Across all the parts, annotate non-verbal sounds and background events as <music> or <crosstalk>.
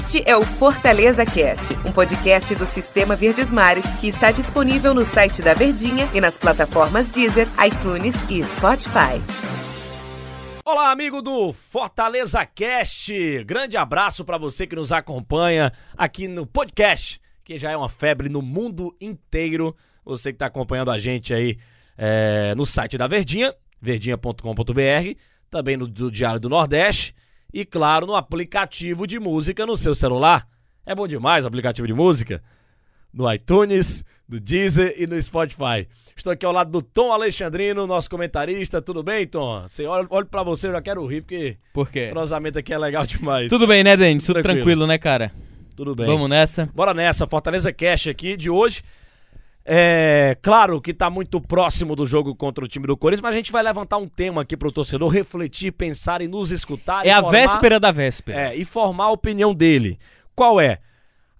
Este é o Fortaleza Cast, um podcast do Sistema Verdes Mares que está disponível no site da Verdinha e nas plataformas Deezer, iTunes e Spotify. Olá, amigo do Fortaleza Cast. Grande abraço para você que nos acompanha aqui no podcast, que já é uma febre no mundo inteiro. Você que está acompanhando a gente aí é, no site da Verdinha, verdinha.com.br, também no do Diário do Nordeste e, claro, no aplicativo de música no seu celular. É bom demais o aplicativo de música. No iTunes, no Deezer e no Spotify. Estou aqui ao lado do Tom Alexandrino, nosso comentarista. Tudo bem, Tom? Você olha, olha pra você, eu já quero rir, porque Por quê? o entrosamento aqui é legal demais. Tudo bem, né, Denis? Tudo Tranquilo. tranquilo. né, cara? Tudo bem. Vamos nessa. Bora nessa, Fortaleza Cash aqui de hoje. É claro que tá muito próximo do jogo contra o time do Corinthians, mas a gente vai levantar um tema aqui pro torcedor refletir, pensar e nos escutar. É a informar- véspera da véspera. É, e formar a opinião dele. Qual é?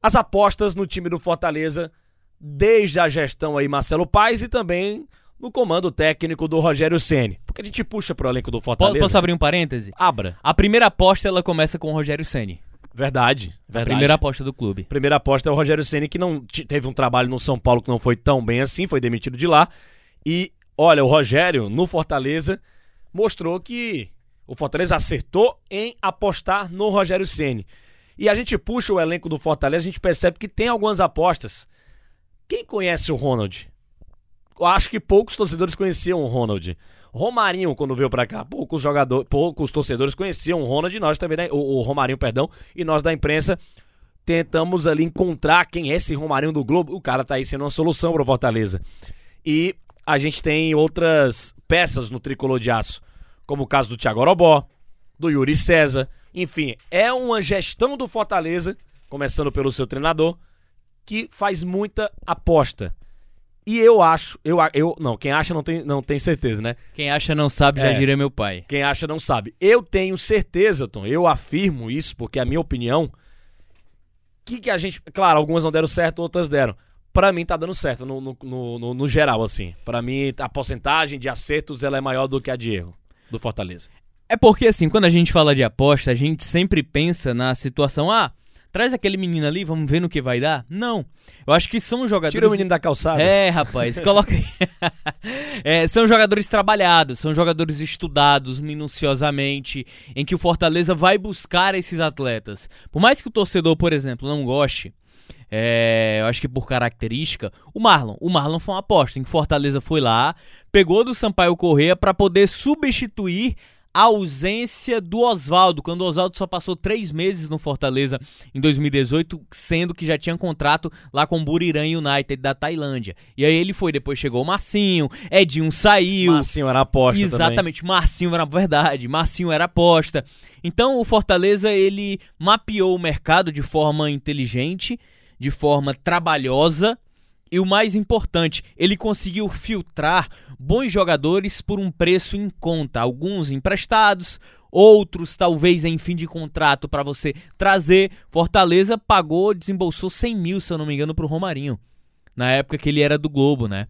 As apostas no time do Fortaleza, desde a gestão aí Marcelo Paes e também no comando técnico do Rogério Ceni. Porque a gente puxa pro elenco do Fortaleza. Posso abrir um parêntese? Abra. A primeira aposta ela começa com o Rogério Ceni. Verdade. A verdade. primeira aposta do clube. Primeira aposta é o Rogério Ceni que não teve um trabalho no São Paulo que não foi tão bem assim, foi demitido de lá. E olha, o Rogério no Fortaleza mostrou que o Fortaleza acertou em apostar no Rogério Ceni. E a gente puxa o elenco do Fortaleza, a gente percebe que tem algumas apostas. Quem conhece o Ronald? Eu acho que poucos torcedores conheciam o Ronald. Romarinho, quando veio pra cá, poucos jogadores, poucos torcedores conheciam o Ronald nós também, né? o, o Romarinho, perdão, e nós da imprensa tentamos ali encontrar quem é esse Romarinho do Globo. O cara tá aí sendo uma solução pro Fortaleza. E a gente tem outras peças no tricolor de aço, como o caso do Thiago Orobó, do Yuri César. Enfim, é uma gestão do Fortaleza, começando pelo seu treinador, que faz muita aposta. E eu acho, eu, eu não, quem acha não tem, não tem certeza, né? Quem acha não sabe, já É. diria meu pai. Quem acha não sabe. Eu tenho certeza, Tom, eu afirmo isso, porque é a minha opinião, que, que a gente. Claro, algumas não deram certo, outras deram. Pra mim tá dando certo, no, no, no, no- no geral, assim. Pra mim, a porcentagem de acertos ela é maior do que a de erro do Fortaleza. É porque, assim, quando a gente fala de aposta, a gente sempre pensa na situação, ah, traz aquele menino ali, vamos ver no que vai dar. Não. Eu acho que são jogadores... Tira o menino da calçada. É, rapaz, <laughs> coloca aí. É, são jogadores trabalhados, são jogadores estudados minuciosamente, em que o Fortaleza vai buscar esses atletas. Por mais que o torcedor, por exemplo, não goste, é, eu acho que por característica, o Marlon. O Marlon foi uma aposta em que Fortaleza foi lá, pegou do Sampaio Correia para poder substituir a ausência do Oswaldo, quando o Oswaldo só passou três meses no Fortaleza em 2018, sendo que já tinha contrato lá com o Buriram United da Tailândia. E aí ele foi, depois chegou o Marcinho, Edinho saiu. Marcinho era aposta também. Exatamente, Marcinho era verdade, Marcinho era aposta. Então o Fortaleza ele mapeou o mercado de forma inteligente, de forma trabalhosa e o mais importante, ele conseguiu filtrar bons jogadores por um preço em conta, alguns emprestados, outros talvez em fim de contrato para você trazer. Fortaleza pagou, desembolsou 100 mil, se eu não me engano, pro Romarinho, na época que ele era do Globo, né?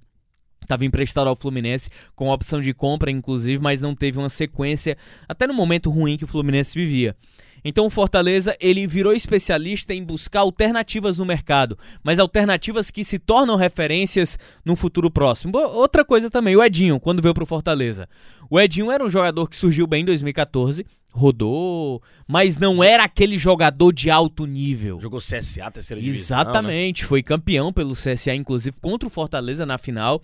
Estava emprestado ao Fluminense com opção de compra, inclusive, mas não teve uma sequência, até no momento ruim que o Fluminense vivia. Então o Fortaleza ele virou especialista em buscar alternativas no mercado, mas alternativas que se tornam referências no futuro próximo. Outra coisa também, o Edinho, quando veio pro Fortaleza. O Edinho era um jogador que surgiu bem em 2014, rodou, mas não era aquele jogador de alto nível. Jogou CSA, terceira divisão. né? Exatamente, foi campeão pelo CSA, inclusive contra o Fortaleza na final.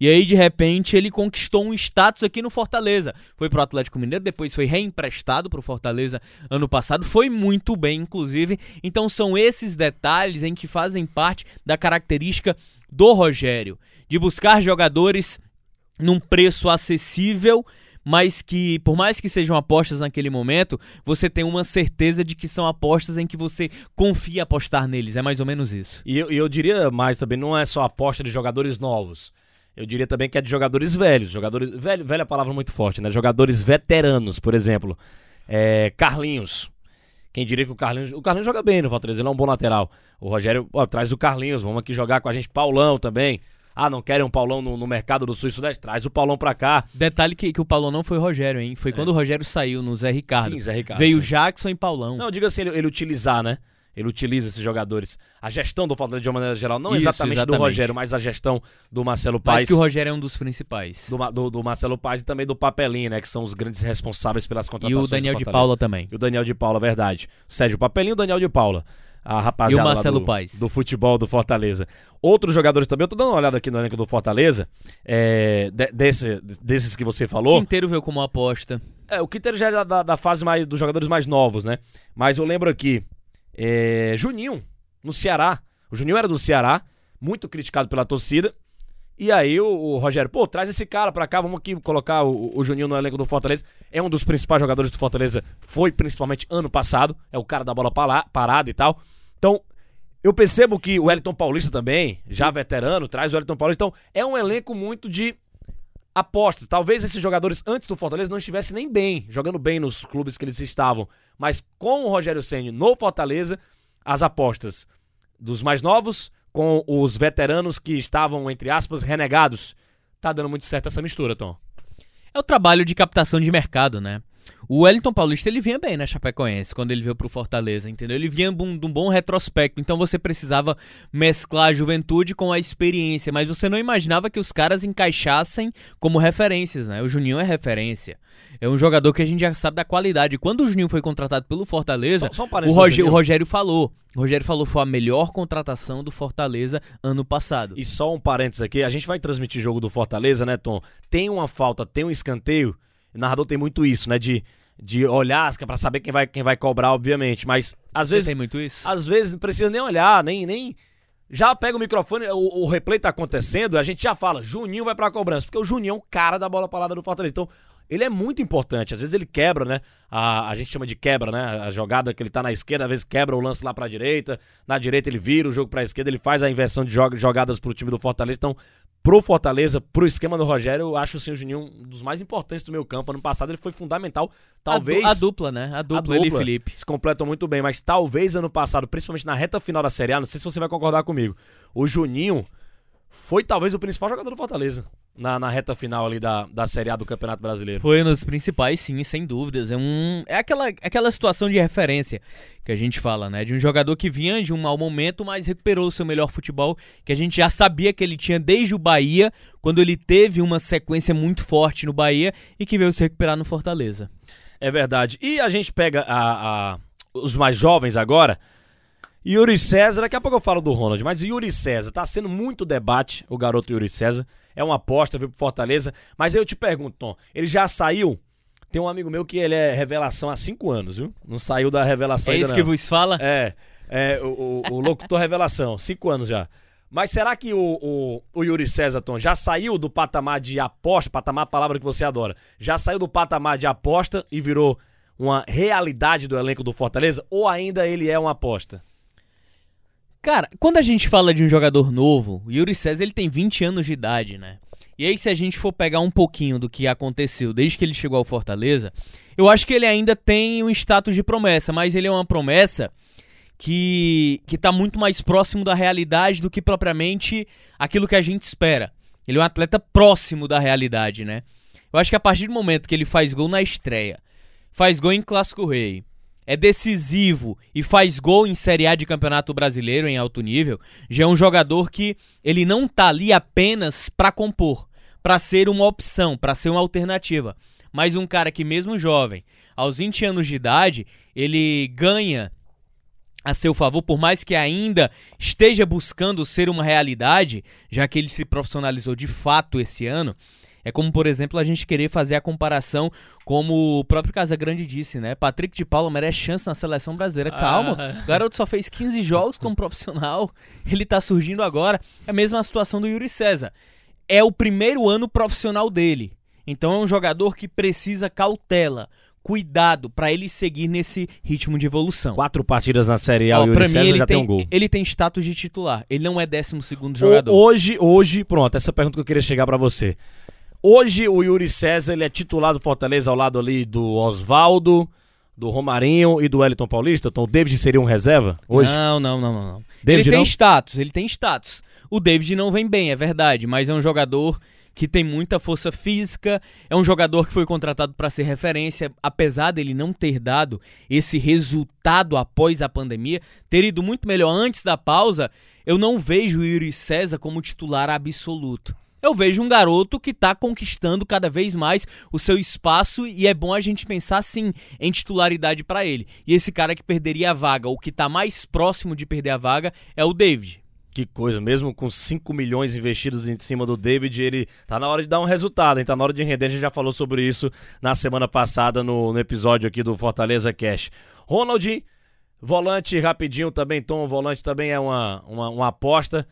E aí, de repente, ele conquistou um status aqui no Fortaleza. Foi pro Atlético Mineiro, depois foi reemprestado pro Fortaleza ano passado. Foi muito bem, inclusive. Então, são esses detalhes em que fazem parte da característica do Rogério. De buscar jogadores num preço acessível, mas que, por mais que sejam apostas naquele momento, você tem uma certeza de que são apostas em que você confia apostar neles. É mais ou menos isso. E eu, eu diria mais também, não é só aposta de jogadores novos. Eu diria também que é de jogadores velhos. Jogadores. Velho, velha palavra muito forte, né? Jogadores veteranos, por exemplo. É, Carlinhos. Quem diria que o Carlinhos. O Carlinhos joga bem no Fortaleza, ele é um bom lateral. O Rogério, ó, traz o Carlinhos, vamos aqui jogar com a gente. Paulão também. Ah, não querem um Paulão no, no mercado do Sul e Sudeste? Traz o Paulão pra cá. Detalhe que, que o Paulão não foi o Rogério, hein? Foi quando o Rogério saiu no Zé Ricardo. Sim, Zé Ricardo. Veio sim. Jackson e Paulão. Não, diga assim, ele, ele utilizar, né? Ele utiliza esses jogadores. A gestão do Fortaleza de uma maneira geral, não Isso, exatamente, do exatamente. Rogério, mas a gestão do Marcelo Paes. Mas que o Rogério é um dos principais. do, do- do Marcelo Paes e também do Papelinho, né? Que são os grandes responsáveis pelas E contratações. o Daniel do de. Paula também. E o Daniel de Paula, verdade. Sérgio Papelinho e o Daniel de Paula. A rapaziada E o Marcelo do, Paes. do futebol do Fortaleza. Outros jogadores também, eu tô dando uma olhada aqui no elenco do Fortaleza. é, de- desse- desses que você O falou. Quinteiro veio como aposta. É, o Quinteiro já é da, da fase mais dos jogadores mais novos, né? Mas eu lembro aqui, é, Juninho, no Ceará. O Juninho era do Ceará, muito criticado pela torcida. E aí o, o Rogério, pô, traz esse cara pra cá, vamos aqui colocar o, o Juninho no elenco do Fortaleza. É um dos principais jogadores do Fortaleza, foi principalmente ano passado, é o cara da bola parada e tal. Então, eu percebo que o Wellington Paulista também, já veterano, traz o Wellington Paulista. Então, é um elenco muito de apostas. Talvez esses jogadores antes do Fortaleza não estivessem nem bem, jogando bem nos clubes que eles estavam. Mas com o Rogério Ceni no Fortaleza, as apostas dos mais novos com os veteranos que estavam, entre aspas, renegados. Tá dando muito certo essa mistura, Tom. É o trabalho de captação de mercado, né? O Wellington Paulista ele vinha bem na Chapecoense quando ele veio pro Fortaleza, entendeu? Ele vinha de um, de um bom retrospecto, então você precisava mesclar a juventude com a experiência, mas você não imaginava que os caras encaixassem como referências, né? O Juninho é referência. É um jogador que a gente já sabe da qualidade. Quando o Juninho foi contratado pelo Fortaleza, Só- só um o, Juninho. o Rogério falou. O Rogério falou foi a melhor contratação do Fortaleza ano passado. E só um parênteses aqui, a gente vai transmitir jogo do Fortaleza, né, Tom? Tem uma falta, tem um escanteio. O narrador tem muito isso, né, de, de olhar pra saber quem vai, quem vai cobrar, obviamente. Mas às Você vezes tem muito isso? às vezes não precisa nem olhar, nem. nem... Já pega o microfone, o, o replay tá acontecendo, a gente já fala, Juninho vai pra cobrança, porque o Juninho é o cara da bola parada do Fortaleza. Então, ele é muito importante. Às vezes ele quebra, né? A, a gente chama de quebra, né? A jogada que ele tá na esquerda, às vezes quebra o lance lá pra direita. Na direita ele vira o jogo pra esquerda, ele faz a inversão de jog- jogadas pro time do Fortaleza. Então, pro Fortaleza, pro esquema do Rogério, eu acho assim, o Juninho um dos mais importantes do meu campo. Ano passado ele foi fundamental. Talvez. A, du- a dupla, né? A dupla, ele e Felipe. Se completam muito bem, mas talvez ano passado, principalmente na reta final da Série A, não sei se você vai concordar comigo. O Juninho foi talvez o principal jogador do Fortaleza na, na reta final ali da, da Série A do Campeonato Brasileiro. Foi nos principais, sim, sem dúvidas. É, um, é aquela, aquela situação de referência que a gente fala, né? De um jogador que vinha de um mau momento, mas recuperou o seu melhor futebol, que a gente já sabia que ele tinha desde o Bahia, quando ele teve uma sequência muito forte no Bahia e que veio se recuperar no Fortaleza. É verdade. E a gente pega a, a- os mais jovens agora. Yuri César, daqui a pouco eu falo do Ronald, mas Yuri César, tá sendo muito debate o garoto Yuri César. É uma aposta, veio pro Fortaleza. Mas eu te pergunto, Tom, ele já saiu? Tem um amigo meu que ele é revelação há cinco anos, viu? Não saiu da revelação É ainda isso não. que vos fala? É, é o, o, o locutor <laughs> revelação, cinco anos já. Mas será que o, o, o Yuri César, Tom, já saiu do patamar de aposta, patamar é a palavra que você adora, já saiu do patamar de aposta e virou uma realidade do elenco do Fortaleza? Ou ainda ele é uma aposta? Cara, quando a gente fala de um jogador novo, o Yuri César ele tem 20 anos de idade, né? E aí, se a gente for pegar um pouquinho do que aconteceu desde que ele chegou ao Fortaleza, eu acho que ele ainda tem um status de promessa, mas ele é uma promessa que, que tá muito mais próximo da realidade do que propriamente aquilo que a gente espera. Ele é um atleta próximo da realidade, né? Eu acho que a partir do momento que ele faz gol na estreia, faz gol em Clássico Rei, é decisivo e faz gol em Série A de Campeonato Brasileiro em alto nível, já é um jogador que ele não tá ali apenas pra compor, pra ser uma opção, pra ser uma alternativa, mas um cara que mesmo jovem, aos 20 anos de idade, ele ganha a seu favor, por mais que ainda esteja buscando ser uma realidade, já que ele se profissionalizou de fato esse ano, é como, por exemplo, a gente querer fazer a comparação como o próprio Casagrande disse, né? Patrick de Paula merece chance na seleção brasileira. Calma, Ah. o garoto só fez 15 jogos como profissional, <laughs> ele tá surgindo agora. É a mesma situação do Yuri César. É o primeiro ano profissional dele. Então é um jogador que precisa cautela, cuidado pra ele seguir nesse ritmo de evolução. Quatro partidas na Série A, Ó, o Yuri César mim, ele já tem, tem, um gol. ele tem status de titular. Ele não é 12 segundo O- jogador. Hoje, hoje, pronto, essa pergunta que eu queria chegar pra você. Hoje o Yuri César ele é titular do Fortaleza ao lado ali do Oswaldo, do Romarinho e do Wellington Paulista. Então o David seria um reserva hoje? Não, não, não, não. não. David ele tem não? status, ele tem status. O David não vem bem, é verdade, mas é um jogador que tem muita força física, é um jogador que foi contratado para ser referência, apesar dele não ter dado esse resultado após a pandemia, ter ido muito melhor antes da pausa, eu não vejo o Yuri César como titular absoluto. Eu vejo um garoto que está conquistando cada vez mais o seu espaço e é bom a gente pensar sim em titularidade para ele. E esse cara que perderia a vaga, ou que está mais próximo de perder a vaga, é o David. Que coisa, mesmo com 5 milhões investidos em cima do David, ele tá na hora de dar um resultado, hein? Tá na hora de render. A gente já falou sobre isso na semana passada no, no episódio aqui do Fortaleza Cash. Ronald, volante rapidinho também, Tom, volante também é uma, uma, uma aposta.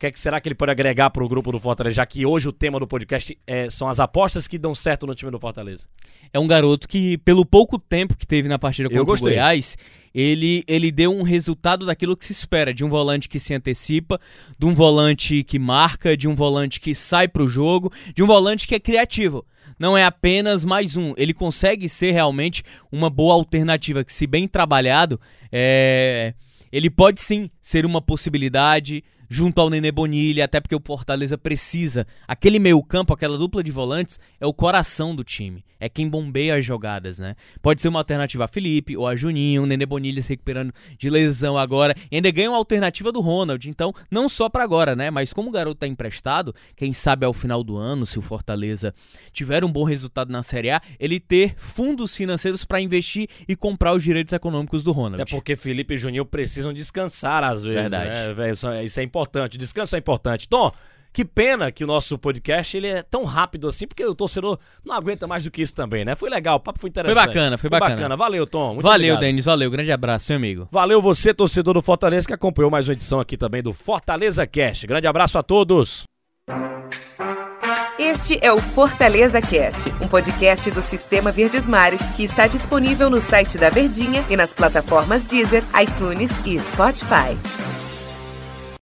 O que, é que será que ele pode agregar para o grupo do Fortaleza, já que hoje o tema do podcast é, são as apostas que dão certo no time do Fortaleza? É um garoto que, pelo pouco tempo que teve na partida contra o Goiás, ele, ele deu um resultado daquilo que se espera, de um volante que se antecipa, de um volante que marca, de um volante que sai para o jogo, de um volante que é criativo. Não é apenas mais um, ele consegue ser realmente uma boa alternativa, que se bem trabalhado, é... ele pode sim ser uma possibilidade junto ao Nenê Bonilha, até porque o Fortaleza precisa. Aquele meio-campo, aquela dupla de volantes, é o coração do time. É quem bombeia as jogadas, né? Pode ser uma alternativa a Felipe ou a Juninho, o Nenê Bonilha se recuperando de lesão agora. E ainda ganha uma alternativa do Ronald. Então, não só para agora, né? Mas como o garoto tá emprestado, quem sabe ao final do ano, se o Fortaleza tiver um bom resultado na Série A, ele ter fundos financeiros para investir e comprar os direitos econômicos do Ronald. É porque Felipe e Juninho precisam descansar às vezes. Verdade. Né? Isso é importante importante, descanso é importante. Tom, que pena que o nosso podcast ele é tão rápido assim, porque o torcedor não aguenta mais do que isso também, né? Foi legal, o papo foi interessante. Foi bacana, foi, foi bacana. bacana. Valeu, Tom. Muito valeu, Denis, valeu. Grande abraço, meu amigo. Valeu você, torcedor do Fortaleza, que acompanhou mais uma edição aqui também do Fortaleza Cast. Grande abraço a todos. Este é o Fortaleza Cast, um podcast do Sistema Verdes Mares que está disponível no site da Verdinha e nas plataformas Deezer, iTunes e Spotify.